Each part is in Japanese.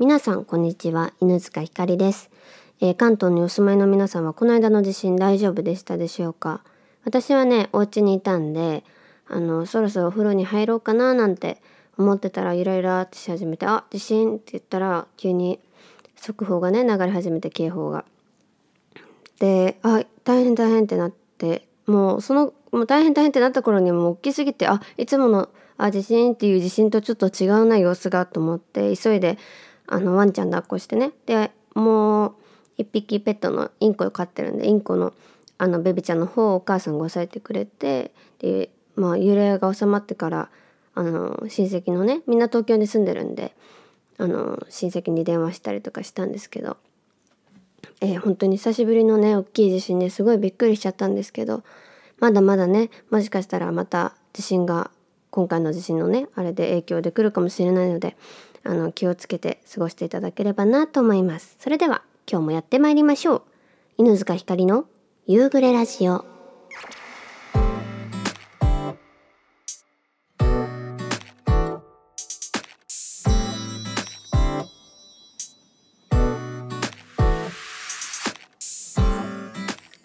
皆さんこんにちは。犬塚ひかりです、えー、関東にお住まいの皆さんはこの間の地震大丈夫でしたでしょうか？私はねお家にいたんであのそろそろお風呂に入ろうかななんて思ってたらイライラってし始めて「あ地震」って言ったら急に速報がね流れ始めて警報が。で「あ大変大変」ってなってもうそのもう大変大変ってなった頃にもう大きすぎてあいつものあ地震っていう地震とちょっと違うな様子がと思って急いであのワンちゃん抱っこしてね。でもう一匹ペットのインコを飼ってるんでインコのあのベビちゃんの方をお母さんが押さえてくれてでまあ揺れが収まってからあの親戚のねみんな東京に住んでるんであの親戚に電話したりとかしたんですけど、えー、本当に久しぶりのね大きい地震ですごいびっくりしちゃったんですけどまだまだねもしかしたらまた地震が今回の地震のねあれで影響で来るかもしれないのであの気をつけて過ごしていただければなと思います。それでは今日もやってまいりましょう。犬塚ひかりの夕暮れラジオ。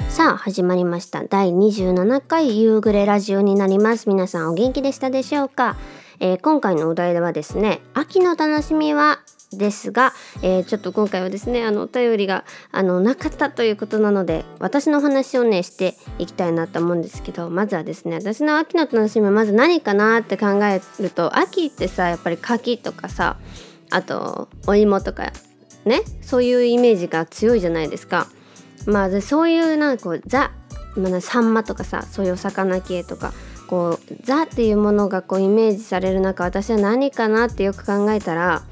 さあ始まりました。第27回夕暮れラジオになります。皆さんお元気でしたでしょうか、えー、今回のお題ではですね秋の楽しみはですが、えー、ちょっと今回はですねあのお便りがあのなかったということなので私の話をねしていきたいなと思うんですけどまずはですね私の秋の楽しみはまず何かなって考えると秋ってさやっぱり柿とかさあとお芋とかねそういうイメージが強いじゃないですか。まあそういうなんかこうザ、まあ、サンマとかさそういうお魚系とかこうザっていうものがこうイメージされる中私は何かなってよく考えたら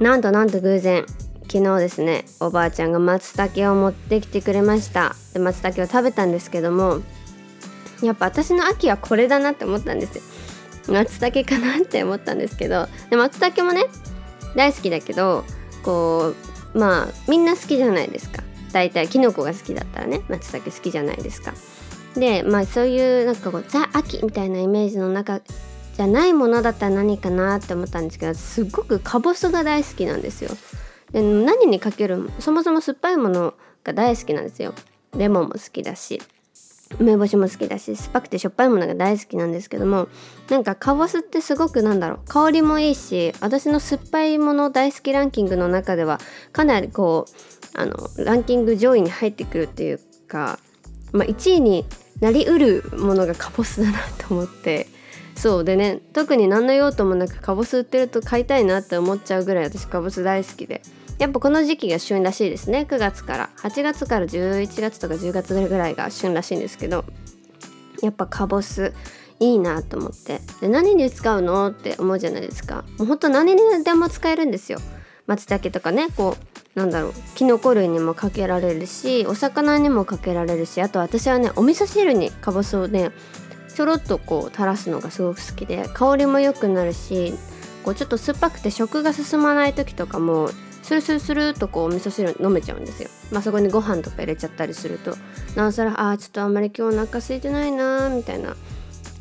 なんとなんと偶然昨日ですねおばあちゃんが松茸を持ってきてくれました。で松茸を食べたんですけどもやっぱ私の秋はこれだなって思ったんですよ。松茸かなって思ったんですけどで松茸もね大好きだけどこうまあみんな好きじゃないですか。大体キノコが好きだったらね松茸好きじゃないですか。でまあそういうなんかこうザ・秋みたいなイメージの中じゃないものだったら何かなって思ったんですけどすごくかぼすが大好きなんですよ。で何にかけるそもそも酸っぱいものが大好きなんですよ。レモンも好きだし梅干しも好きだし酸っぱくてしょっぱいものが大好きなんですけどもなんかかぼすってすごくなんだろう香りもいいし私の酸っぱいもの大好きランキングの中ではかなりこうあのランキング上位に入ってくるっていうか、まあ、1位になりうるものがカボスだなと思って。そうでね特に何の用途もなくカボス売ってると買いたいなって思っちゃうぐらい私カボス大好きで。やっぱこの時期が旬らしいですね。9月から。8月から11月とか10月ぐらいが旬らしいんですけど。やっぱカボスいいなと思って。で何に使うのって思うじゃないですか。もうほんと何にでも使えるんですよ。松茸とかねこうなんだろうきのこ類にもかけられるしお魚にもかけられるしあと私はねお味噌汁にかぼすをねちょろっとこう垂らすのがすごく好きで香りも良くなるしこうちょっと酸っぱくて食が進まない時とかもスルスルスルっとこうお味噌汁飲めちゃうんですよ。まあそこにご飯とか入れちゃったりするとなおさらあーちょっとあんまり今日お腹空いてないなみたいな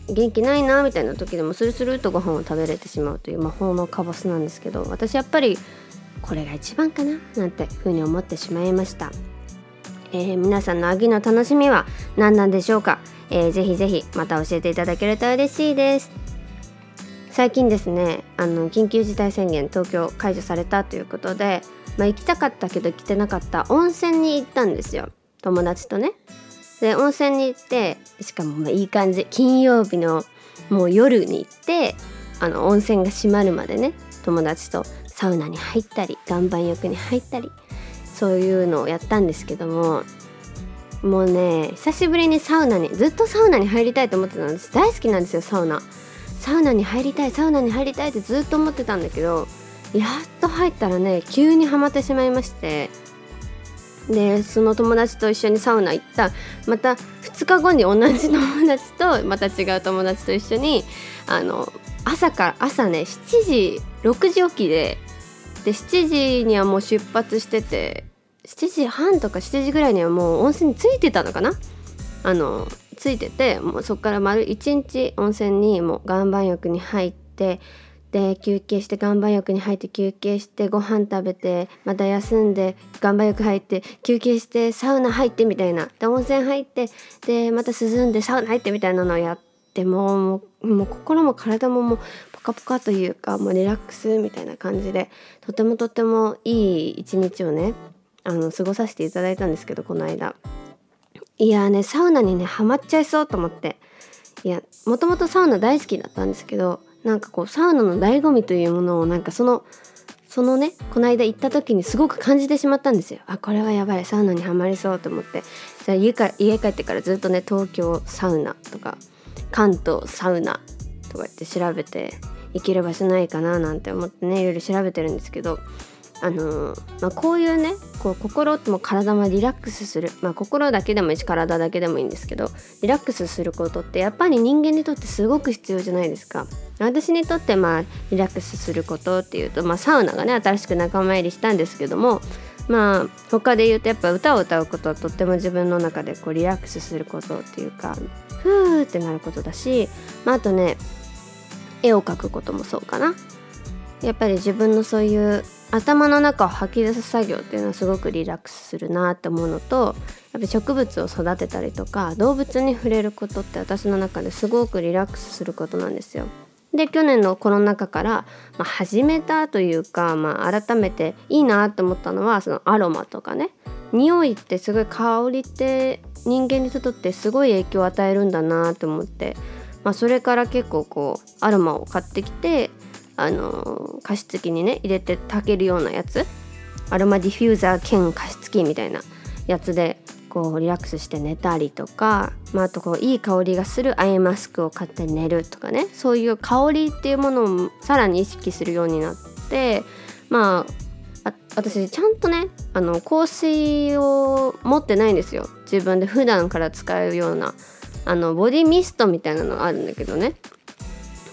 元気ないなみたいな時でもスルスルっとご飯を食べれてしまうという魔法のかぼすなんですけど私やっぱりこれが一番かななんてふうに思ってしまいました、えー、皆さんの秋の楽しみは何なんでしょうか、えー、ぜひぜひまた教えていただけると嬉しいです。最近ですねあの緊急事態宣言東京解除されたということで、まあ、行きたかったけど行けてなかった温泉に行ったんですよ。友達とね。で温泉に行ってしかもまあいい感じ。金曜日のもう夜に行ってあの温泉が閉まるまでね友達とサウナに入ったり岩盤浴に入ったりそういうのをやったんですけどももうね久しぶりにサウナにずっとサウナに入りたいと思ってたんです大好きなんですよサウナ。サウナに入りたいサウナに入りたいってずっと思ってたんだけどやっと入ったらね急にはまってしまいまして。でその友達と一緒にサウナ行った。また2日後に同じ友達とまた違う友達と一緒にあの朝から朝ね7時6時起きでで7時にはもう出発してて7時半とか7時ぐらいにはもう温泉に着いてたのかな？あのついててもうそこから丸1日温泉にもう岩盤浴に入ってで休憩して岩盤浴に入って休憩してご飯食べてまた休んで岩盤浴入って休憩してサウナ入ってみたいな。で温泉入ってでまた涼んでサウナ入ってみたいなのをやってもうもう心も体ももうポカポカというかもうリラックスみたいな感じでとてもとてもいい一日をねあの過ごさせていただいたんですけどこの間。いやねサウナにねハマっちゃいそうと思って。いやもともとサウナ大好きだったんですけどなんかこうサウナの醍醐味というものをなんかそのそのねこの間行った時にすごく感じてしまったんですよ。あこれはやばいサウナにはまりそうと思って。じゃあ家か家帰ってからずっとね東京サウナとか関東サウナとか言って調べて行ける場所ないかななんて思ってねいろいろ調べてるんですけどあのー、まあ、こういうねこう心も体もリラックスする、まあ、心だけでもいいし体だけでもいいんですけどリラックスすることってやっぱり人間にとってすごく必要じゃないですか。私にとってまあリラックスすることっていうと、まあ、サウナがね新しく仲間入りしたんですけどもまあ他で言うとやっぱ歌を歌うことはとっても自分の中でこうリラックスすることっていうかふーってなることだし、まあ、あとね絵を描くこともそうかなやっぱり自分のそういう頭の中を吐き出す作業っていうのはすごくリラックスするなって思うのとやっぱ植物を育てたりとか動物に触れることって私の中ですごくリラックスすることなんですよ。で去年のコロナ禍から、まあ、始めたというか、まあ、改めていいなって思ったのはそのアロマとかね匂いってすごい香りって人間にとってすごい影響を与えるんだなって思って、まあ、それから結構こうアロマを買ってきてあの加湿器にね入れて炊けるようなやつ。アロマディフューザー兼加湿器みたいなやつでこうリラックスして寝たりとか、まあ、あとこういい香りがするアイマスクを買って寝るとかね。そういう香りっていうものをさらに意識するようになってまあ私ちゃんとねあの香水を持ってないんですよ。自分で普段から使うようなあのボディミストみたいなのあるんだけどね。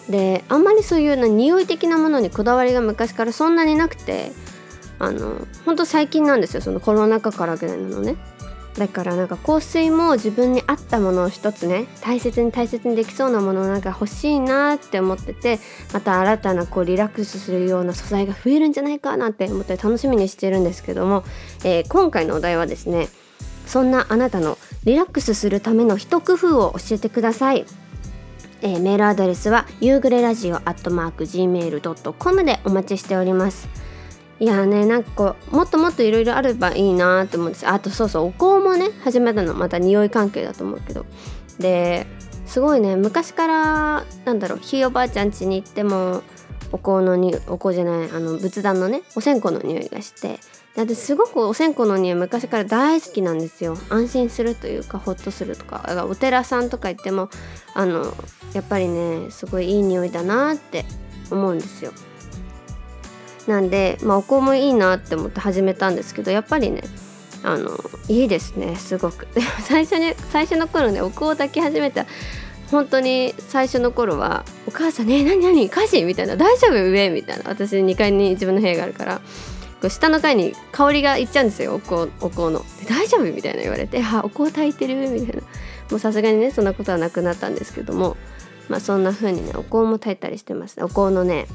であんまりそういうな匂い的なものにこだわりが昔からそんなになくてあのほんと最近なんですよそのコロナ禍からぐらいなのね。だからなんか香水も自分に合ったものを一つね大切に大切にできそうなものなんか欲しいなって思っててまた新たなこうリラックスするような素材が増えるんじゃないかなって思って楽しみにしてるんですけども、えー、今回のお題はですねそんなあなたのリラックスするための一工夫を教えてください。えー、メールアドレスは夕暮れラジオアットマーク Gmail.com でお待ちしておりますいやねなんかこうもっともっといろいろあればいいなと思うんですあとそうそうお香もね始めたのまた匂い関係だと思うけど。ですごいね昔からなんだろうひいおばあちゃん家に行ってもお香のにお香じゃないあの仏壇のねお線香の匂いがしてで私すごくお線香の匂い昔から大好きなんですよ。安心するというかホッとするとか。お寺さんとか行ってもあのやっぱりねすごいいい匂いだなって思うんですよ。なんで、まあ、お香もいいなって思って始めたんですけどやっぱりねあのいいですねすごく。最初に最初の頃ねお香を炊き始めた本当に最初の頃は「お母さんね何何歌詞?」みたいな「大丈夫？上?」みたいな。私2階に自分の部屋があるからこう下の階に香りがいっちゃうんですよお香お香の「大丈夫?」みたいな言われて「あお香炊いてる」みたいな。もうさすがにねそんなことはなくなったんですけどもまあそんな風にねお香も炊いたりしてます。お香のね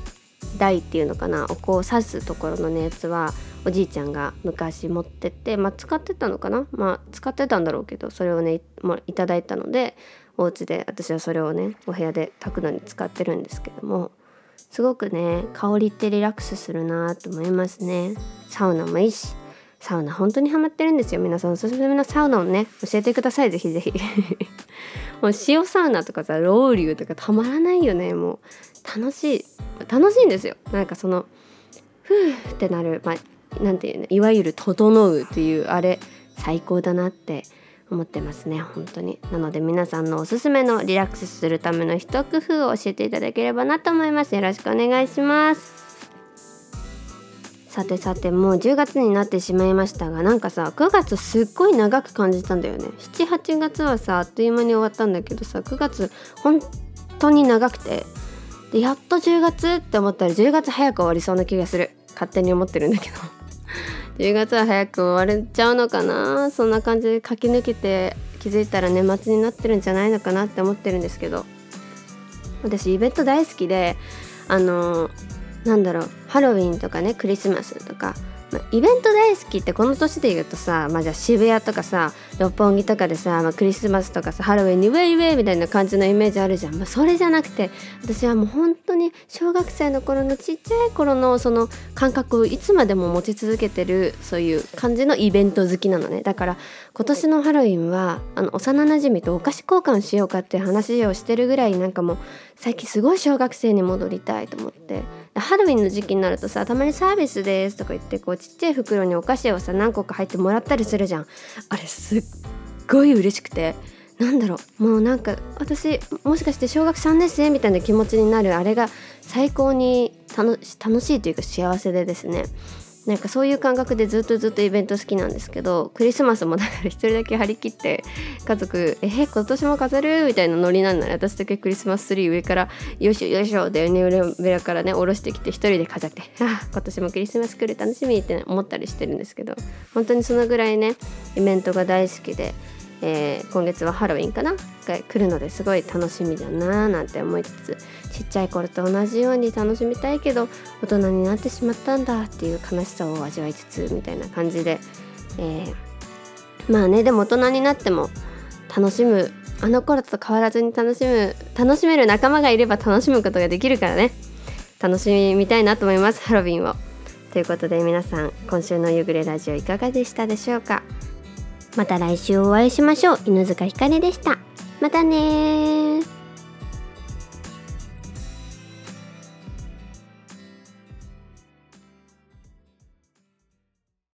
台っていうのかなお香を刺すところのねやつはおじいちゃんが昔持ってってまあ使ってたのかなまあ使ってたんだろうけどそれをねもいただいたのでお家で私はそれをねお部屋で炊くのに使ってるんですけどもすごくね香りってリラックスするなと思いますね。サウナもいいしサウナ本当にハマってるんですよ。皆さんおすすめのサウナをね教えてください。ぜひぜひ。もう塩サウナとかさロウリュとかたまらないよねもう。楽しい楽しいんですよ。なんかそのふーってなるまあなんていうねいわゆる「整う」っていうあれ最高だなって思ってますね本当に。なので皆さんのおすすめのリラックスするための一工夫を教えていただければなと思います。よろしくお願いします。さてさてもう10月になってしまいましたがなんかさ9月すっごい長く感じたんだよね。78月はさあっという間に終わったんだけどさ9月本当に長くてでやっと10月って思ったら10月早く終わりそうな気がする。勝手に思ってるんだけど。10月は早く終われちゃうのかな？そんな感じで駆け抜けて気づいたら年末になってるんじゃないのかなって思ってるんですけど。私イベント大好きであのなんだろうハロウィンとかねクリスマスとかま、イベント大好きってこの年で言うとさ、まあ、じゃあ渋谷とかさ六本木とかでさ、まあ、クリスマスとかさハロウィンにウェイウェイみたいな感じのイメージあるじゃん、まあ、それじゃなくて私はもう本当に小学生の頃のちっちゃい頃のその感覚をいつまでも持ち続けてるそういう感じのイベント好きなのね。だから今年のハロウィンはあの幼なじみとお菓子交換しようかっていう話をしてるぐらいなんかもう最近すごい小学生に戻りたいと思って。ハロウィンの時期になるとさたまにサービスですとか言ってこうちっちゃい袋にお菓子をさ何個か入ってもらったりするじゃん。あれすっごい嬉しくて。なんだろう。もうなんか私もしかして小学3年生みたいな気持ちになるあれが最高に楽しいというか幸せでですね。なんかそういう感覚でずっとずっとイベント好きなんですけどクリスマスもだから一人だけ張り切って家族「え今年も飾る?」みたいなノリなんなら私だけクリスマスツリー上から「よいしょよいしょ」でね上からね下ろしてきて一人で飾って「あ今年もクリスマス来る楽しみ」って思ったりしてるんですけど本当にそのぐらいねイベントが大好きで。えー、今月はハロウィンかなが来るのですごい楽しみだなーなんて思いつつちっちゃい頃と同じように楽しみたいけど大人になってしまったんだっていう悲しさを味わいつつみたいな感じで、えー、まあねでも大人になっても楽しむあの頃と変わらずに楽しむ楽しめる仲間がいれば楽しむことができるからね。楽しみたいなと思いますハロウィンを。ということで皆さん今週の夕暮れラジオいかがでしたでしょうか？また来週お会いしましょう。犬塚ひかりでした。またね